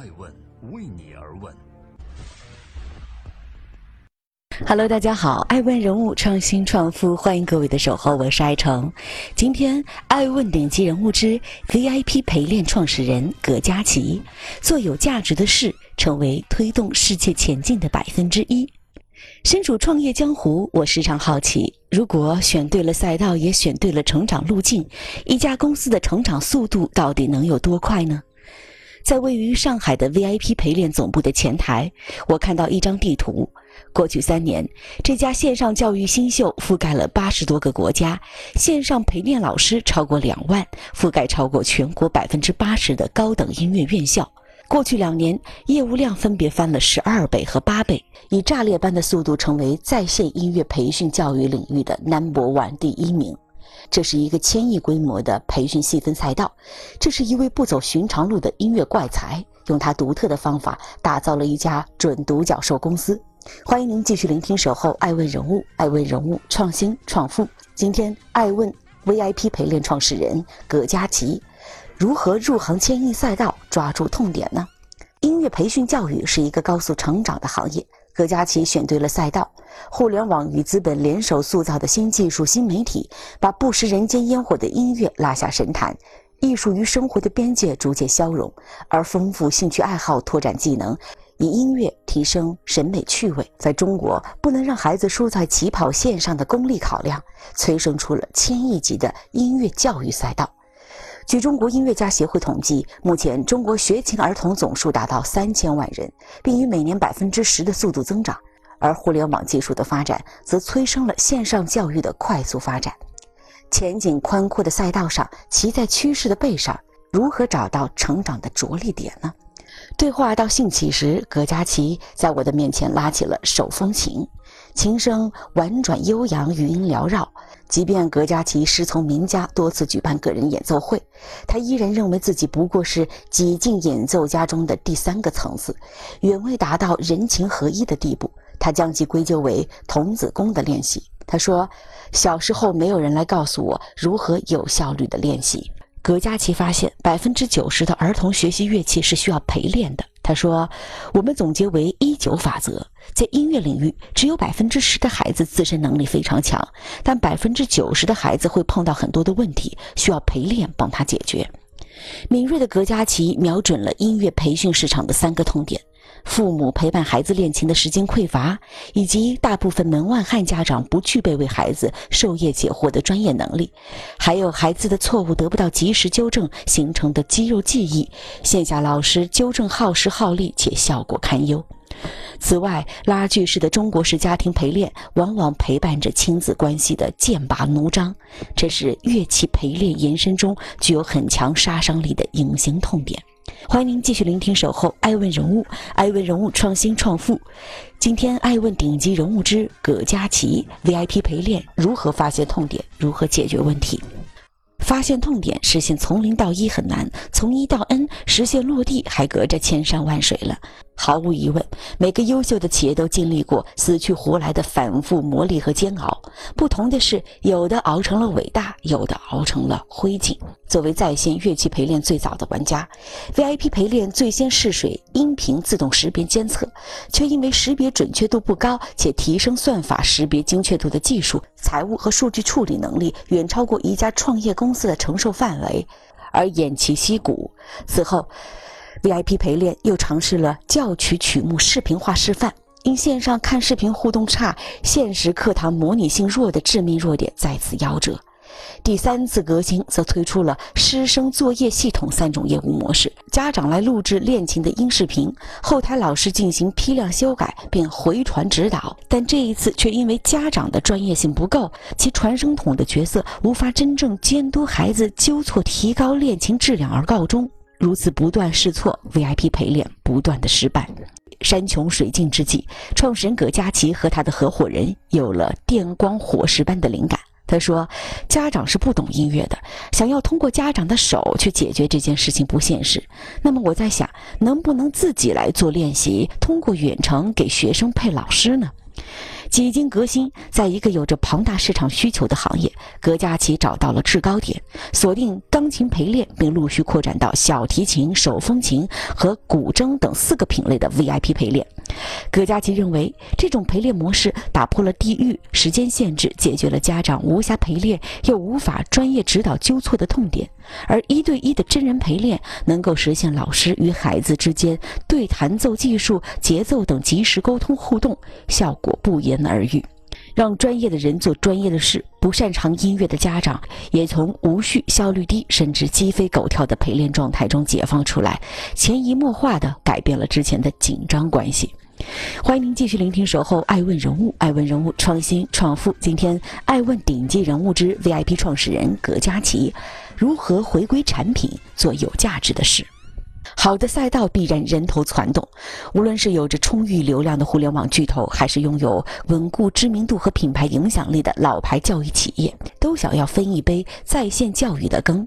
爱问为你而问。Hello，大家好，爱问人物创新创富，欢迎各位的守候，我是爱成。今天爱问顶级人物之 VIP 陪练创始人葛佳琪，做有价值的事，成为推动世界前进的百分之一。身处创业江湖，我时常好奇，如果选对了赛道，也选对了成长路径，一家公司的成长速度到底能有多快呢？在位于上海的 VIP 陪练总部的前台，我看到一张地图。过去三年，这家线上教育新秀覆盖了八十多个国家，线上陪练老师超过两万，覆盖超过全国百分之八十的高等音乐院校。过去两年，业务量分别翻了十二倍和八倍，以炸裂般的速度成为在线音乐培训教育领域的 Number One 第一名。这是一个千亿规模的培训细分赛道，这是一位不走寻常路的音乐怪才，用他独特的方法打造了一家准独角兽公司。欢迎您继续聆听《守候爱问人物》，爱问人物创新创富。今天，爱问 VIP 陪练创始人葛佳琪，如何入行千亿赛道，抓住痛点呢？音乐培训教育是一个高速成长的行业。葛佳琪选对了赛道，互联网与资本联手塑造的新技术、新媒体，把不食人间烟火的音乐拉下神坛，艺术与生活的边界逐渐消融，而丰富兴趣爱好、拓展技能，以音乐提升审美趣味。在中国，不能让孩子输在起跑线上的功利考量，催生出了千亿级的音乐教育赛道。据中国音乐家协会统计，目前中国学琴儿童总数达到三千万人，并以每年百分之十的速度增长。而互联网技术的发展，则催生了线上教育的快速发展。前景宽阔的赛道上，骑在趋势的背上，如何找到成长的着力点呢？对话到兴起时，葛佳琪在我的面前拉起了手风琴，琴声婉转悠扬，余音缭绕。即便葛佳琪师从名家，多次举办个人演奏会，他依然认为自己不过是几进演奏家中的第三个层次，远未达到人情合一的地步。他将其归咎为童子功的练习。他说：“小时候没有人来告诉我如何有效率的练习。”葛佳琪发现，百分之九十的儿童学习乐器是需要陪练的。他说：“我们总结为一九法则，在音乐领域，只有百分之十的孩子自身能力非常强，但百分之九十的孩子会碰到很多的问题，需要陪练帮他解决。”敏锐的葛佳琪瞄准了音乐培训市场的三个痛点。父母陪伴孩子练琴的时间匮乏，以及大部分门外汉家长不具备为孩子授业解惑的专业能力，还有孩子的错误得不到及时纠正形成的肌肉记忆，线下老师纠正耗时耗力且效果堪忧。此外，拉锯式的中国式家庭陪练往往陪伴着亲子关系的剑拔弩张，这是乐器陪练延伸中具有很强杀伤力的隐形痛点。欢迎您继续聆听《守候爱问人物》，爱问人物创新创富。今天，爱问顶级人物之葛佳琪 VIP 陪练，如何发现痛点，如何解决问题？发现痛点，实现从零到一很难，从一到 N 实现落地还隔着千山万水了。毫无疑问，每个优秀的企业都经历过死去活来的反复磨砺和煎熬。不同的是，有的熬成了伟大，有的熬成了灰烬。作为在线乐器陪练最早的玩家，VIP 陪练最先试水音频自动识别监测，却因为识别准确度不高，且提升算法识别精确度的技术、财务和数据处理能力远超过一家创业公司的承受范围，而偃旗息鼓。此后。VIP 陪练又尝试了教曲曲目视频化示范，因线上看视频互动差、现实课堂模拟性弱的致命弱点再次夭折。第三次革新则推出了师生作业系统三种业务模式：家长来录制练琴的音视频，后台老师进行批量修改并回传指导。但这一次却因为家长的专业性不够，其传声筒的角色无法真正监督孩子纠错、提高练琴质量而告终。如此不断试错，VIP 陪练不断的失败，山穷水尽之际，创始人葛佳琪和他的合伙人有了电光火石般的灵感。他说：“家长是不懂音乐的，想要通过家长的手去解决这件事情不现实。那么我在想，能不能自己来做练习，通过远程给学生配老师呢？”几经革新，在一个有着庞大市场需求的行业，葛佳琪找到了制高点，锁定钢琴陪练，并陆续扩展到小提琴、手风琴和古筝等四个品类的 VIP 陪练。葛佳琪认为，这种陪练模式打破了地域、时间限制，解决了家长无暇陪练又无法专业指导纠错的痛点。而一对一的真人陪练，能够实现老师与孩子之间对弹奏技术、节奏等及时沟通互动，效果不言而喻。让专业的人做专业的事，不擅长音乐的家长也从无序、效率低，甚至鸡飞狗跳的陪练状态中解放出来，潜移默化的改变了之前的紧张关系。欢迎您继续聆听《守候爱问人物》，爱问人物创新创富。今天，爱问顶级人物之 VIP 创始人葛佳琪，如何回归产品，做有价值的事。好的赛道必然人头攒动，无论是有着充裕流量的互联网巨头，还是拥有稳固知名度和品牌影响力的老牌教育企业，都想要分一杯在线教育的羹。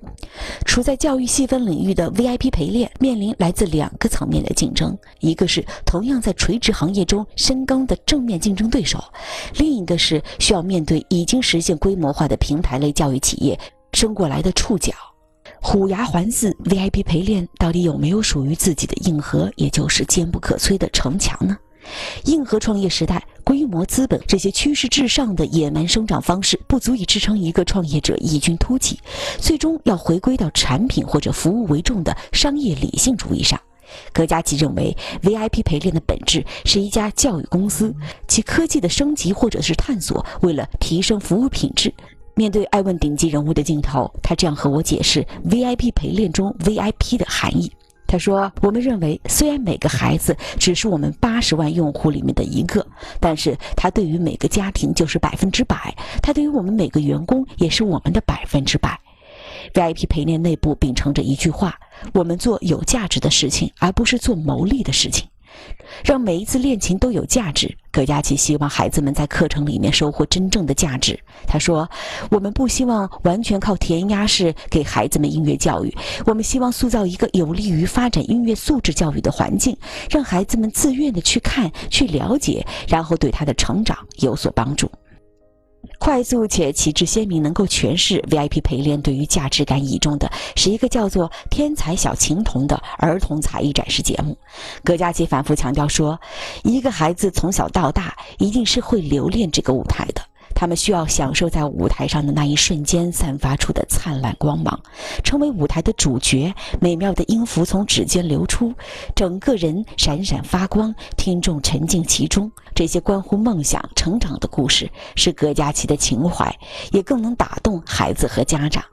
处在教育细分领域的 VIP 陪练，面临来自两个层面的竞争：一个是同样在垂直行业中深耕的正面竞争对手，另一个是需要面对已经实现规模化的平台类教育企业伸过来的触角。虎牙环伺 VIP 陪练到底有没有属于自己的硬核，也就是坚不可摧的城墙呢？硬核创业时代，规模资本这些趋势至上的野蛮生长方式不足以支撑一个创业者异军突起，最终要回归到产品或者服务为重的商业理性主义上。葛佳琪认为，VIP 陪练的本质是一家教育公司，其科技的升级或者是探索，为了提升服务品质。面对爱问顶级人物的镜头，他这样和我解释 VIP 陪练中 VIP 的含义。他说：“我们认为，虽然每个孩子只是我们八十万用户里面的一个，但是他对于每个家庭就是百分之百，他对于我们每个员工也是我们的百分之百。VIP 陪练内部秉承着一句话：我们做有价值的事情，而不是做牟利的事情。”让每一次练琴都有价值。葛佳琪希望孩子们在课程里面收获真正的价值。他说：“我们不希望完全靠填鸭式给孩子们音乐教育，我们希望塑造一个有利于发展音乐素质教育的环境，让孩子们自愿的去看、去了解，然后对他的成长有所帮助。”快速且旗帜鲜明，能够诠释 VIP 陪练对于价值感倚重的，是一个叫做《天才小琴童》的儿童才艺展示节目。葛佳琪反复强调说，一个孩子从小到大，一定是会留恋这个舞台的。他们需要享受在舞台上的那一瞬间散发出的灿烂光芒，成为舞台的主角。美妙的音符从指尖流出，整个人闪闪发光，听众沉浸其中。这些关乎梦想、成长的故事，是葛佳琪的情怀，也更能打动孩子和家长。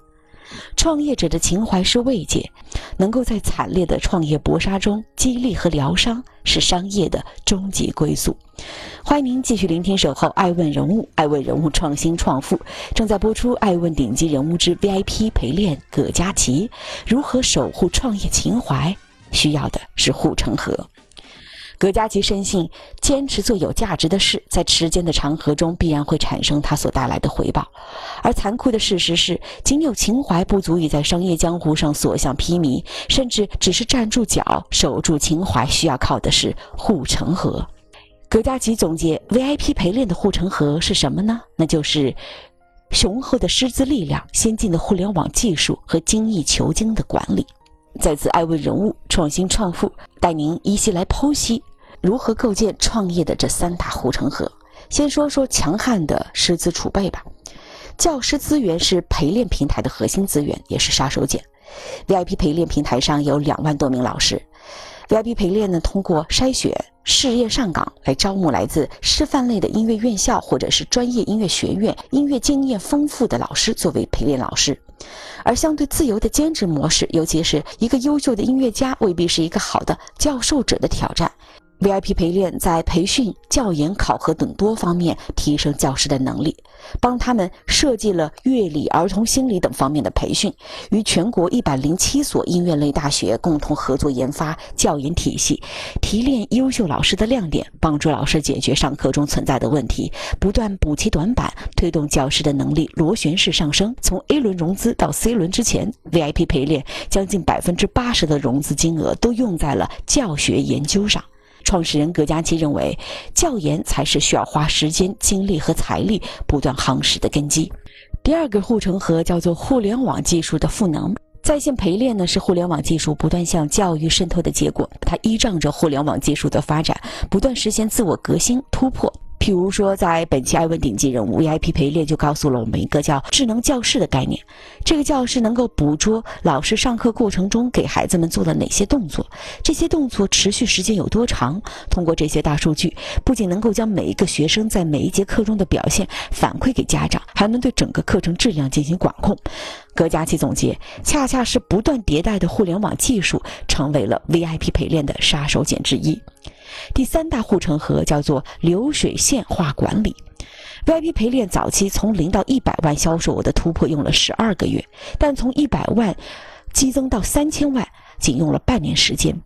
创业者的情怀是慰藉，能够在惨烈的创业搏杀中激励和疗伤，是商业的终极归宿。欢迎您继续聆听《守候爱问人物》，爱问人物创新创富正在播出。爱问顶级人物之 VIP 陪练葛佳琪，如何守护创业情怀？需要的是护城河。葛佳琪深信，坚持做有价值的事，在时间的长河中必然会产生它所带来的回报。而残酷的事实是，仅有情怀不足以在商业江湖上所向披靡，甚至只是站住脚、守住情怀，需要靠的是护城河。葛佳琪总结，VIP 陪练的护城河是什么呢？那就是雄厚的师资力量、先进的互联网技术和精益求精的管理。再次爱问人物创新创富，带您一起来剖析。如何构建创业的这三大护城河？先说说强悍的师资储备吧。教师资源是陪练平台的核心资源，也是杀手锏。VIP 陪练平台上有两万多名老师。VIP 陪练呢，通过筛选、试验上岗来招募来自师范类的音乐院校或者是专业音乐学院、音乐经验丰富的老师作为陪练老师。而相对自由的兼职模式，尤其是一个优秀的音乐家，未必是一个好的教授者的挑战。VIP 陪练在培训、教研、考核等多方面提升教师的能力，帮他们设计了乐理、儿童心理等方面的培训，与全国一百零七所音乐类大学共同合作研发教研体系，提炼优秀老师的亮点，帮助老师解决上课中存在的问题，不断补齐短板，推动教师的能力螺旋式上升。从 A 轮融资到 C 轮之前，VIP 陪练将近百分之八十的融资金额都用在了教学研究上。创始人葛佳琪认为，教研才是需要花时间、精力和财力不断夯实的根基。第二个护城河叫做互联网技术的赋能。在线陪练呢，是互联网技术不断向教育渗透的结果。它依仗着互联网技术的发展，不断实现自我革新突破。譬如说，在本期《爱问顶级人物》VIP 陪练就告诉了我们一个叫“智能教室”的概念。这个教室能够捕捉老师上课过程中给孩子们做了哪些动作，这些动作持续时间有多长。通过这些大数据，不仅能够将每一个学生在每一节课中的表现反馈给家长，还能对整个课程质量进行管控。葛佳琪总结，恰恰是不断迭代的互联网技术，成为了 VIP 陪练的杀手锏之一。第三大护城河叫做流水线化管理。VIP 陪练早期从零到一百万销售额的突破用了十二个月，但从一百万激增到三千万仅用了半年时间。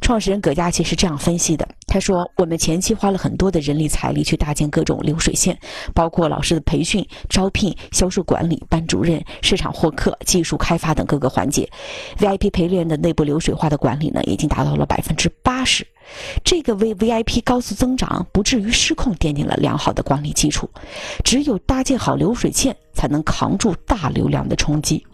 创始人葛佳琪是这样分析的：他说，我们前期花了很多的人力财力去搭建各种流水线，包括老师的培训、招聘、销售管理、班主任、市场获客、技术开发等各个环节。VIP 陪练的内部流水化的管理呢，已经达到了百分之八十。这个为 VIP 高速增长不至于失控奠定了良好的管理基础。只有搭建好流水线，才能扛住大流量的冲击。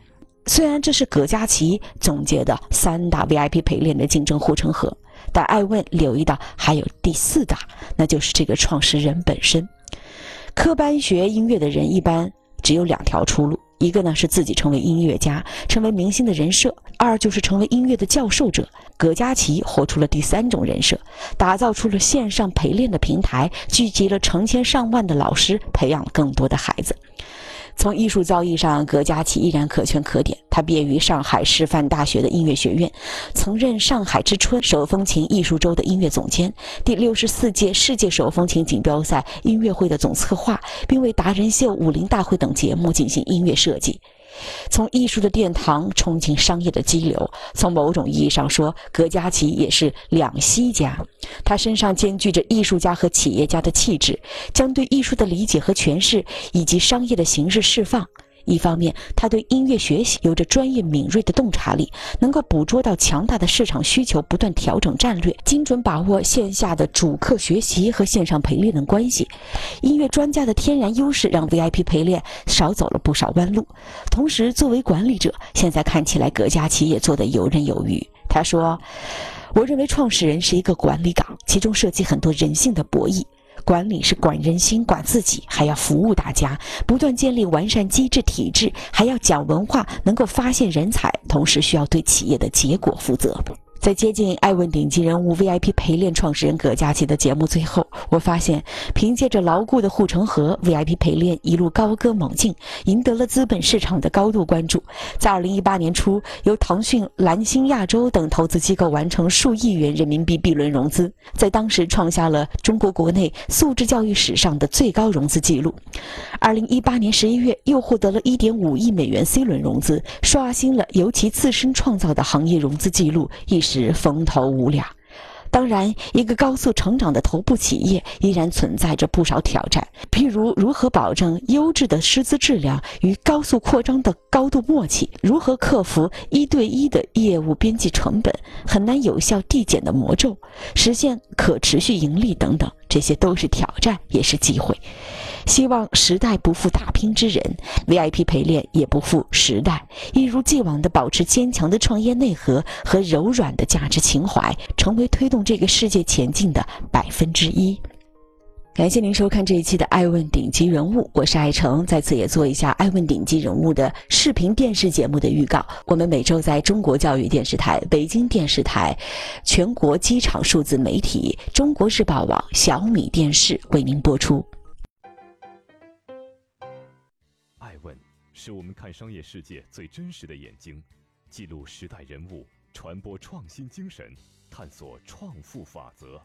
虽然这是葛佳琪总结的三大 VIP 陪练的竞争护城河，但爱问留意到还有第四大，那就是这个创始人本身。科班学音乐的人一般只有两条出路：一个呢是自己成为音乐家，成为明星的人设；二就是成为音乐的教授者。葛佳琪活出了第三种人设，打造出了线上陪练的平台，聚集了成千上万的老师，培养了更多的孩子。从艺术造诣上，葛佳琪依然可圈可点。他毕业于上海师范大学的音乐学院，曾任上海之春手风琴艺术周的音乐总监，第六十四届世界手风琴锦标赛音乐会的总策划，并为达人秀、武林大会等节目进行音乐设计。从艺术的殿堂冲进商业的激流，从某种意义上说，葛佳琪也是两栖家。他身上兼具着艺术家和企业家的气质，将对艺术的理解和诠释，以及商业的形式释放。一方面，他对音乐学习有着专业敏锐的洞察力，能够捕捉到强大的市场需求，不断调整战略，精准把握线下的主客学习和线上陪练的关系。音乐专家的天然优势让 VIP 陪练少走了不少弯路。同时，作为管理者，现在看起来葛佳琪也做得游刃有余。他说：“我认为创始人是一个管理岗，其中涉及很多人性的博弈。”管理是管人心、管自己，还要服务大家，不断建立完善机制体制，还要讲文化，能够发现人才，同时需要对企业的结果负责。在接近爱问顶级人物 VIP 陪练创始人葛佳琪的节目最后，我发现，凭借着牢固的护城河，VIP 陪练一路高歌猛进，赢得了资本市场的高度关注。在2018年初，由腾讯、蓝星亚洲等投资机构完成数亿元人民币 B 轮融资，在当时创下了中国国内素质教育史上的最高融资记录。2018年11月，又获得了一点五亿美元 C 轮融资，刷新了由其自身创造的行业融资记录，一时。是风头无两。当然，一个高速成长的头部企业依然存在着不少挑战，譬如如何保证优质的师资质量与高速扩张的高度默契，如何克服一对一的业务边际成本，很难有效递减的魔咒，实现可持续盈利等等，这些都是挑战，也是机会。希望时代不负打拼之人，VIP 陪练也不负时代，一如既往地保持坚强的创业内核和柔软的价值情怀，成为推动这个世界前进的百分之一。感谢您收看这一期的《爱问顶级人物》，我是爱成，在此也做一下《爱问顶级人物》的视频电视节目的预告。我们每周在中国教育电视台、北京电视台、全国机场数字媒体、中国日报网、小米电视为您播出。爱问是我们看商业世界最真实的眼睛，记录时代人物，传播创新精神，探索创富法则。